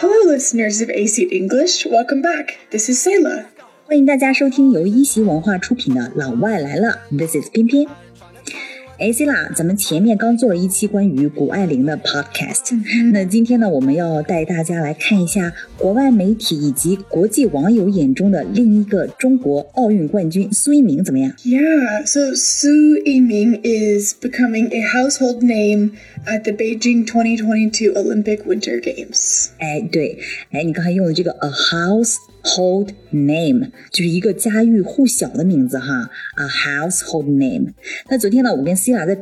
Hello, listeners of AC English. Welcome back. This is Selah. 欢迎大家收听由一席文化出品的《老外来了》，This is 翩翩。哎，C 啦，咱们前面刚做了一期关于谷爱凌的 podcast，、那今天呢，我们要带大家来看一下国外媒体以及国际网友眼中的另一个中国奥运冠军苏一鸣怎么样？ Yeah, so Su Yiming is becoming a household name at the Beijing 2022 Olympic Winter Games. 哎，对，哎，你刚才用的这个 a household name，就是一个家喻户晓的名字哈，a household name。那昨天呢，我跟 CNN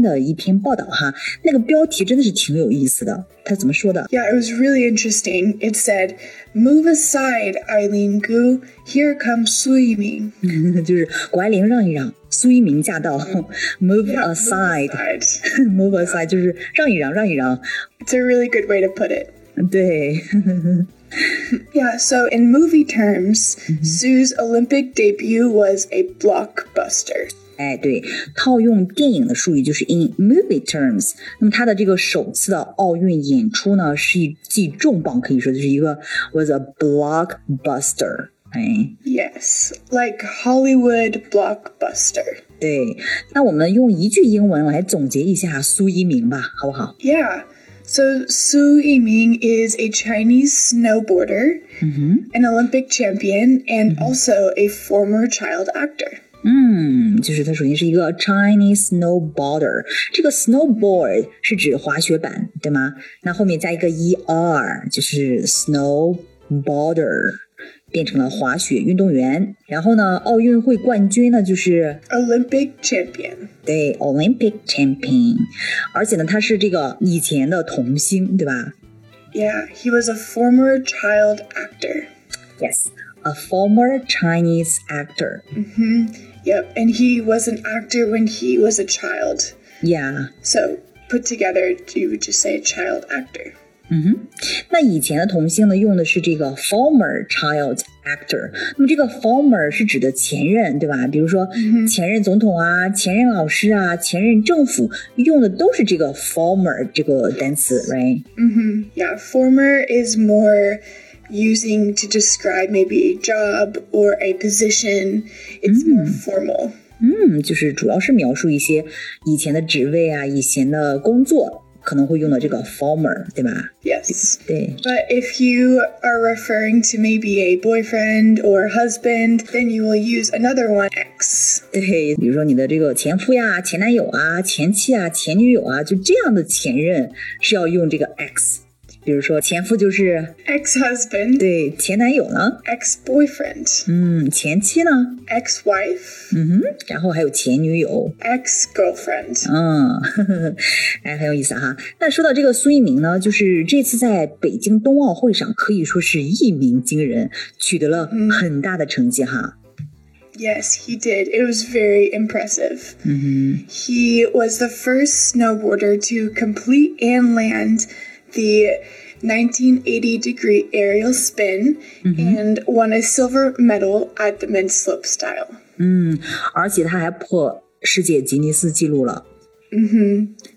的一篇报道哈，那个标题真的是挺有意思的。他怎么说的？Yeah, it was really interesting. It said, "Move aside, Eileen Gu. Here comes Su Ming." 就是谷爱凌让一让。苏翊鸣驾到，move aside，move aside 就是让一让，让一让。It's a really good way to put it day. yeah, so in movie terms, mm-hmm. Su's Olympic debut was a blockbuster. 哎，对，套用电影的术语就是 in movie terms。那么他的这个首次的奥运演出呢，是一记重磅，可以说就是一个 was a blockbuster。哎，Yes, like Hollywood blockbuster。对，那我们用一句英文来总结一下苏翊鸣吧，好不好？Yeah. So Su Yiming is a Chinese snowboarder, an Olympic champion, and also a former child actor. 嗯，就是它首先是一个 Chinese snowboarder，这个 snowboard 是指滑雪板，对吗？那后面加一个 er，就是 snowboarder， 变成了滑雪运动员。然后呢，奥运会冠军呢就是 Olympic champion. 对 Olympic champion，而且呢他是这个以前的童星，对吧 Yeah, he was a former child actor. ？Yes，a former Chinese actor。 Yep, and he was an actor when he was a child. Yeah。 So put together, you would just say a child actor. 那以前的童星呢，用的是这个 former child actor。那么这个 former 是指的前任，对吧？比如说前任总统啊、前任老师啊、前任政府用的都是这个 former 这个单词，right？嗯哼 Yeah, former is more using to describe maybe a job or a position. It's more formal. 嗯，就是主要是描述一些以前的职位啊、以前的工作可能会用到这个 former，对吧？Yes. 对，But if you are referring to maybe a boyfriend or husband, then you will use another one, X. 对，比如说你的这个前夫呀、前男友啊、前妻啊、前女友啊，就这样的前任是要用这个 x。比如说前夫就是 Ex husband, 对前男友呢， ex boyfriend, 嗯，前妻呢， ex wife, 嗯哼，然后还有前女友， ex girlfriend. 嗯，呵呵哎，很有意思哈。那说到这个苏一鸣呢，就是这次在北京冬奥会上可以说是一鸣惊人，取得了很大的成绩哈。 Yes, he did. It was very impressive. He was the first snowboarder to complete and land the 1980 degree aerial spin and won a silver medal at the mid slope style. 嗯，而且他还破世界吉尼斯纪录了。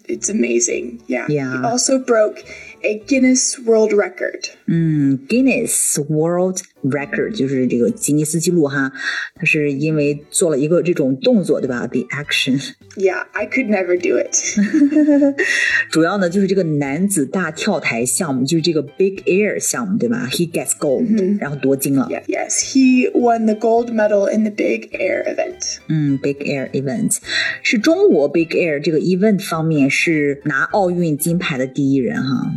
It's amazing. Yeah. Yeah. He also broke a Guinness World Record. 嗯，Guinness World Record 就是这个吉尼斯纪录哈，他是因为做了一个这种动作，对吧？The action， Yeah, I could never do it. 主要呢就是这个男子大跳台项目，就是这个 Big Air 项目，对吧？He gets gold，、然后夺金了。 yeah, yes, he won the gold medal in the big air event. 嗯，Big Air Event 是中国 Big Air 这个 event 方面是拿奥运金牌的第一人哈。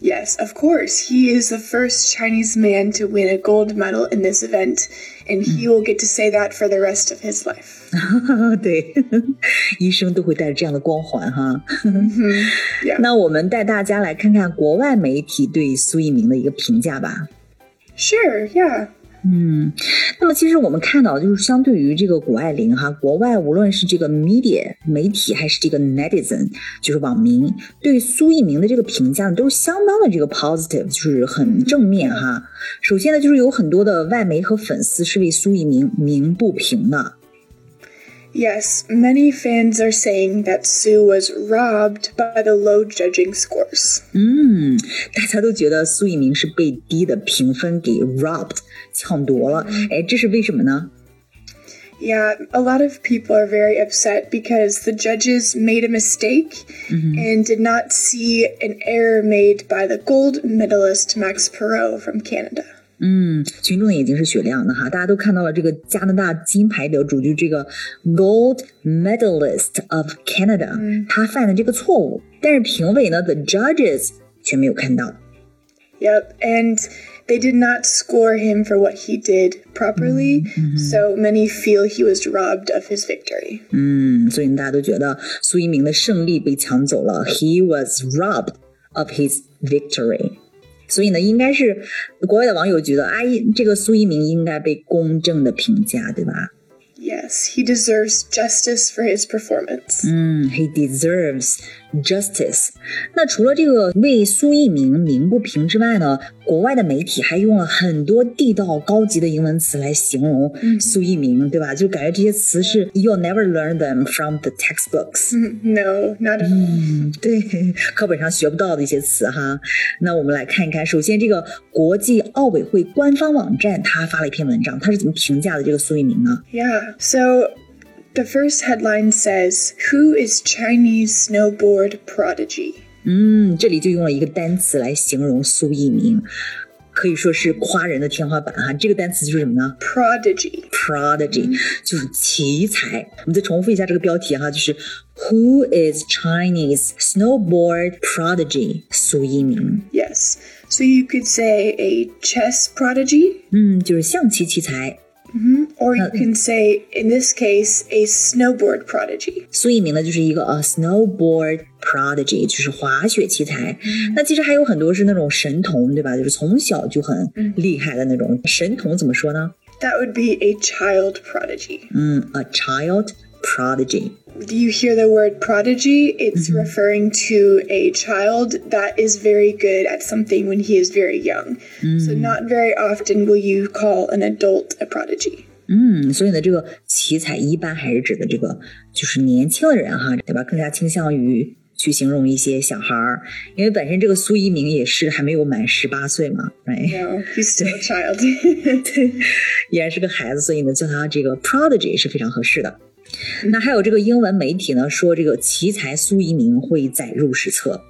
Yes, of course. He is the first Chinese man to win a gold medal in this event, and he will get to say that for the rest of his life. 对，一生都会带着这样的光环哈。 Yeah. 那我们带大家来看看国外媒体对苏一鸣的一个评价吧。 Sure, yeah. 嗯，那么其实我们看到，就是相对于这个谷爱凌哈，国外无论是这个 media 媒体还是这个 netizen，就是网民对苏翊鸣的这个评价都是相当的这个 positive，就是很正面哈。首先呢，就是有很多的外媒和粉丝是为苏翊鸣鸣不平的。Yes, many fans are saying that Su was robbed by the low judging scores. 嗯，大家都觉得苏翊鸣是被低的评分给 robbed 抢夺了，哎，这是为什么呢？Yeah, a lot of people are very upset because the judges made a mistake mm -hmm. and did not see an error made by the gold medalist Max Parrot from Canada. Gold Medalist of Canada，、嗯、他犯的这个错误。但是评委呢，the judges 却没有看到。Yep, and they did not score him for what he did properly, mm -hmm. so many feel he was robbed of his victory. 嗯，所以大家都觉得苏翊鸣的胜利被抢走了，He was robbed of his victory. 所以呢，应该是国外的网友觉得，哎，这个苏翊鸣应该被公正的评价，对吧？Yes, he deserves justice for his performance. Mm, 嗯，he deserves justice。那除了这个为苏翊鸣鸣不平之外呢，国外的媒体还用了很多地道高级的英文词来形容苏翊鸣，对吧？就感觉这些词是 you'll never learn them from the textbooks。No, not at all. 对，课本上学不到的一些词哈。那我们来看一看，首先这个国际奥委会官方网站，他发了一篇文章，他是怎么评价的这个苏翊鸣呢？Yeah, so the first headline says Who is Chinese snowboard prodigy? 嗯，这里就用了一个单词来形容苏一鸣，可以说是夸人的天花板哈。这个单词就是什么呢 Prodigy. ？prodigy，就是奇才。我们再重复一下这个标题哈，就是 Who is Chinese snowboard prodigy？苏一鸣。 Yes. So you could say a chess prodigy, 嗯，就是象棋奇才。 or you can say, in this case, a snowboard prodigy. 苏一鸣呢，就是一个呃 snowboard prodigy，就是滑雪奇才。那其实还有很多是那种神童，对吧？就是从小就很厉害的那种神童，怎么说呢？ That would be a child prodigy. 嗯，a child prodigy。 Do you hear the word prodigy? It's referring to a child that is very good at something when he is very young. So, not very often will you call an adult a prodigy. 嗯，所以呢，这个奇才一般还是指的这个就是年轻的人哈，对吧？更加倾向于去形容一些小孩儿，因为本身这个苏一鸣也是还没有满十八岁嘛，right？No, he's still a child. 对，依然是个孩子，所以呢，叫他这个 prodigy 是非常合适的。那还有这个英文媒体呢说，这个奇才苏一鸣会载入史册。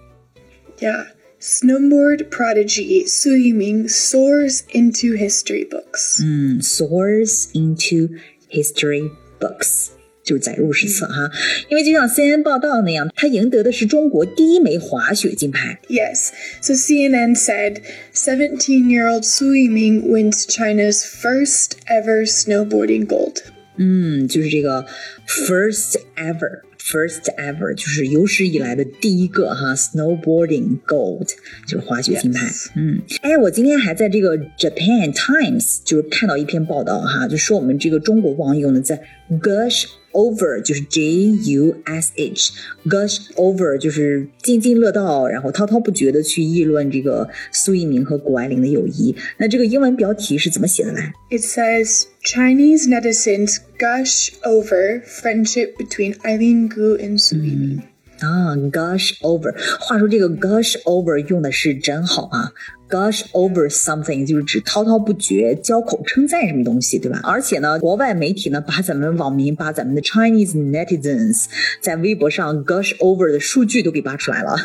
yeah. Snowboard prodigy Su Yiming soars into history books. 嗯，soars into history books。就是载入史册哈，因为就像 CNN 报道那样，他赢得的是中国第一枚滑雪金牌。 Yes. So CNN said 17 year old Su Yiming wins China's first ever snowboarding gold. 嗯，就是这个 first ever。 First ever 就是有史以来的第一个哈，snowboarding gold 就是滑雪金牌。嗯，哎，我今天还在这个 Japan Times 就是看到一篇报道哈，就说我们这个中国网友呢在 gush over 就是 J U S H gush over 就是津津乐道，然后滔滔不绝的去议论这个苏一鸣和谷爱凌的友谊。那这个英文标题是怎么写的来？ It says Chinese netizens gush over friendship between Eileen Gu and Su Yiming. 啊，gush over。话说这个 gush over 用的是真好啊 gush over something，就是指滔滔不绝、交口称赞什么东西，对吧？而且呢，国外媒体呢把咱们网民、把咱们的 Chinese netizens 在微博上 gush over 的数据都给扒出来了。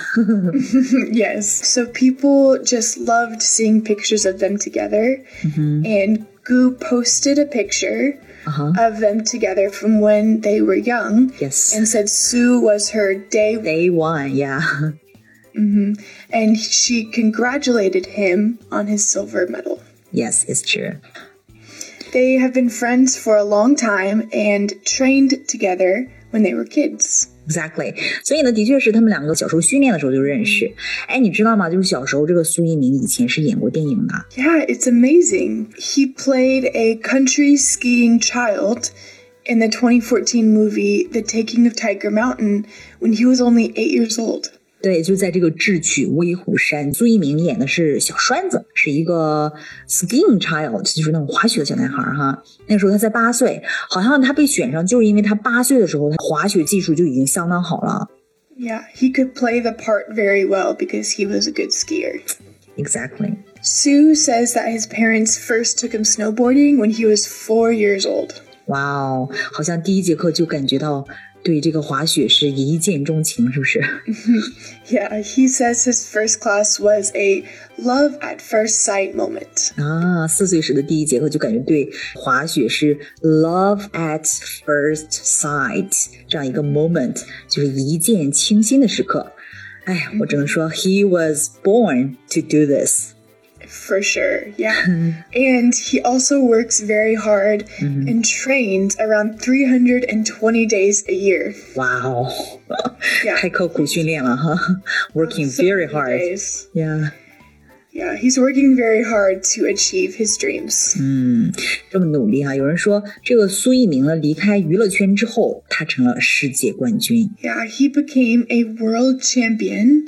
yes, so people just loved seeing pictures of them together, -hmm. and Gu posted a picture. Uh -huh. of them together from when they were young. Yes. And said Su was her day day one, yeah. Mm-hmm. And she congratulated him on his silver medal. Yes, it's true. They have been friends for a long time and trained together when they were kids. Exactly，所以呢，的确是他们两个小时候训练的时候就认识。哎，你知道吗？就是小时候这个苏翊鸣以前是演过电影的。Yeah, it's amazing. He played a country skiing child in the 2014 movie The Taking of Tiger Mountain when he was only eight years old. 对，就在这个智取威虎山，苏一鸣演的是小栓子，是一个 skiing child，就是那种滑雪的小男孩哈。那时候他才八岁，好像他被选上就是因为他八岁的时候，他滑雪技术就已经相当好了。Yeah, he could play the part very well because he was a good skier. Exactly. Sue says that his parents first took him snowboarding when he was four years old. 哇哦，好像第一节课就感觉到对这个滑雪是一见钟情，是不是？ Yeah, he says his first class was a love at first sight moment. 啊，四岁时的第一节课就感觉对滑雪是 love at first sight 这样一个 moment，就是一见倾心的时刻。哎，我只能说 he was born to do this。 For sure, yeah. and he also works very hard and trains around 320 days a year. 哇哦， Yeah. 太刻苦训练了哈，working So very many hard。 days. Yeah， Yeah, he's working very hard to achieve his dreams. 这么努力哈、有人说这个苏翊鸣呢，离开娱乐圈之后，他成了世界冠军。 Yeah, he became a world champion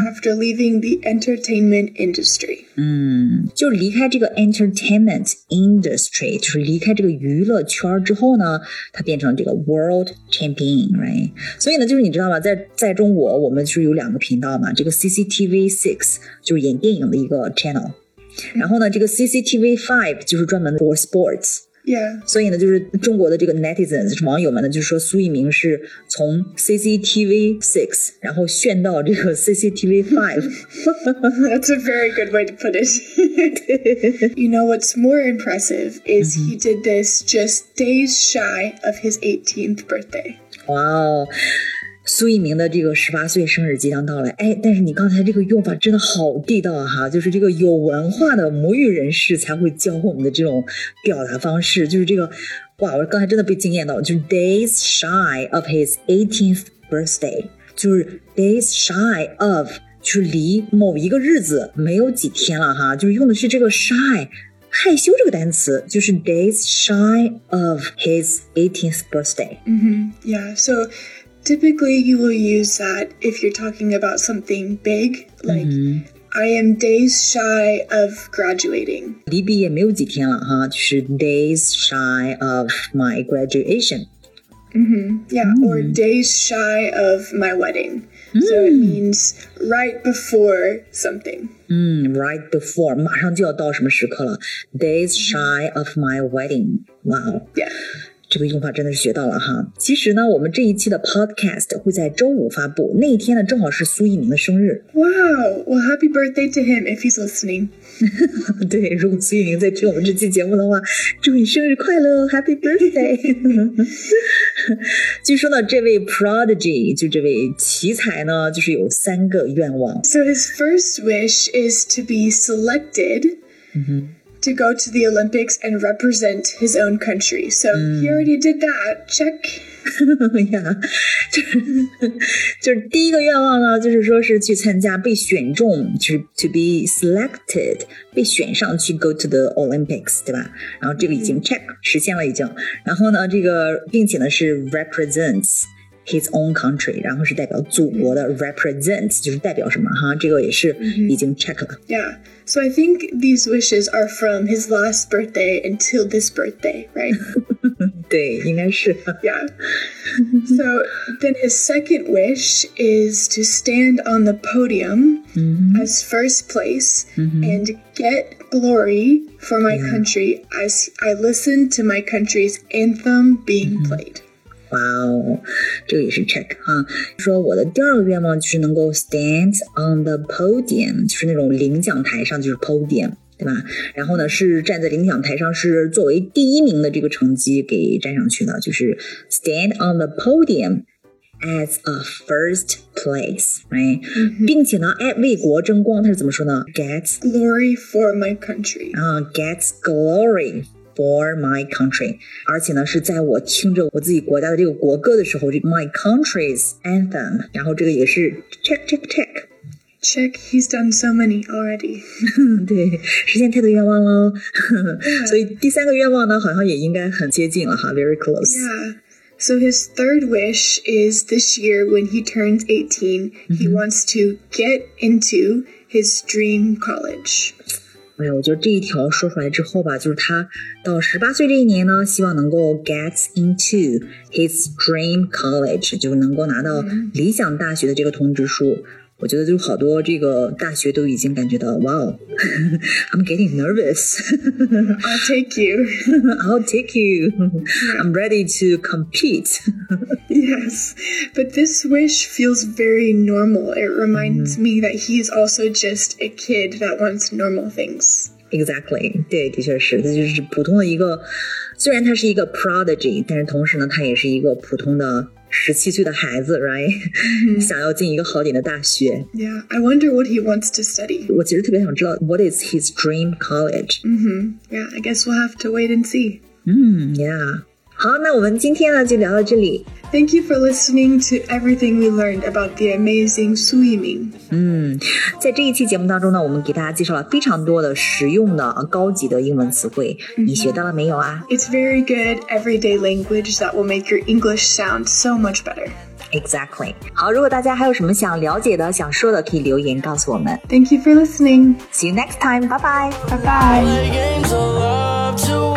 after leaving the entertainment industry. 嗯，就是离开这个 entertainment industry，就是离开这个娱乐圈儿之后呢，他变成这个 world champion，right？所以呢，就是你知道吗？在在中国，我们是有两个频道嘛，这个 CCTV Six 就是演电影的一个 channel，然后呢，这个 CCTV Five 就是专门 for sports。 Yeah. 所以呢，就是中国的这个 netizens 网友们呢，就是说苏翊鸣是从 CCTV Six，然后炫到这个 CCTV Five。 That's a very good way to put it. you know, what's more impressive is he did this just days shy of his 18th birthday. 哇哦， 苏一鸣的这个十八岁生日即将到来，哎，但是你刚才这个用法真的好地道啊哈，就是这个有文化的母语人士才会教我们的这种表达方式，就是这个，哇，我刚才真的被惊艳到了，就是 days shy of his 18th birthday，就是 days shy of，就是离某一个日子没有几天了哈，就是用的是这个 shy。害羞这个单词就是 days shy of his 18th birthday。Yeah, so typically you will use that if you're talking about something big, like I am days shy of graduating. 离毕业没有几天了哈，就是 days shy of my graduation。 Yeah, or days shy of my wedding. So it means right before something. 嗯，right before，马上就要到什么时刻了？Days shy of my wedding。哇哦， Yeah. 这个用法真的是学到了哈。其实呢，我们这一期的 podcast 会在周五发布。那一天呢，正好是苏翊鸣的生日。Wow, well, happy birthday to him if he's listening. 对，如果苏翊鸣在听我们这期节目的话，祝你生日快乐，Happy birthday！据说呢，这位 prodigy 就这位奇才呢，就是有三个愿望。So his first wish is to be selected. Mm to go to the Olympics and represent his own country. So he already did that. Check. 呀，就是就是第一个愿望呢，就是说是去参加，被选中，就是 to be selected，被选上去 go to the Olympics，对吧？然后这个已经 check 实现了已经，然后呢，这个并且呢是 represents。 His own country，然后是代表祖国的 represents，就是代表什么哈？这个也是已经 check 了。 Yeah. So I think these wishes are from his last birthday until this birthday, right? 对，应该是。 yeah. So then his second wish is to stand on the podium as first place and get glory for my country as I listen to my country's anthem being played. 哇哦，这个也是 check 哈。说我的第二个愿望就是能够 stand on the podium，就是那种领奖台上，就是 podium，对吧？然后呢是站在领奖台上，是作为第一名的这个成绩给站上去的，就是 stand on the podium。As a first place，right？、并且呢，哎，为国争光，他是怎么说呢？Gets Glory for my country. 啊、gets glory for my country，而且呢是在我听着我自己国家的这个国歌的时候，这个 my country's anthem，然后这个也是 check check check， Check, he's done so many already. 对，实现太多愿望喽，所以第三个愿望呢好像也应该很接近了哈，very close。 Yeah. So his third wish is this year when he turns 18, he wants to get into his dream college. 哎呀，我觉得这一条说出来之后吧，就是他到十八岁这一年呢，希望能够 get into his dream college，就是能够拿到理想大学的这个通知书。我觉得就好多这个大学都已经感觉到，哇哦，I'm getting nervous. I'll take you. I'll take you. I'm ready to compete. yes, but this wish feels very normal. It reminds me that he's also just a kid that wants normal things. Exactly，对，的确是，这就是普通的一个，虽然他是一个 prodigy，但是同时呢，他也是一个普通的 十七岁的孩子，right？、想要进一个好点的大学。 Yeah, I wonder what he wants to study. 我其实特别想知道 what is his dream college？ Yeah, I guess we'll have to wait and see. 嗯，Yeah。 好，那我们今天呢就聊到这里。 Thank you for listening to everything we learned about the amazing Su Yiming. 嗯，在这一期节目当中呢，我们给大家介绍了非常多的实用的、呃高级的英文词汇，你学到了没有啊 It's very good everyday language that will make your English sound so much better. ？Exactly。好，如果大家还有什么想了解的、想说的，可以留言告诉我们。 Thank you for listening. See you next time，拜拜。 Bye bye. games of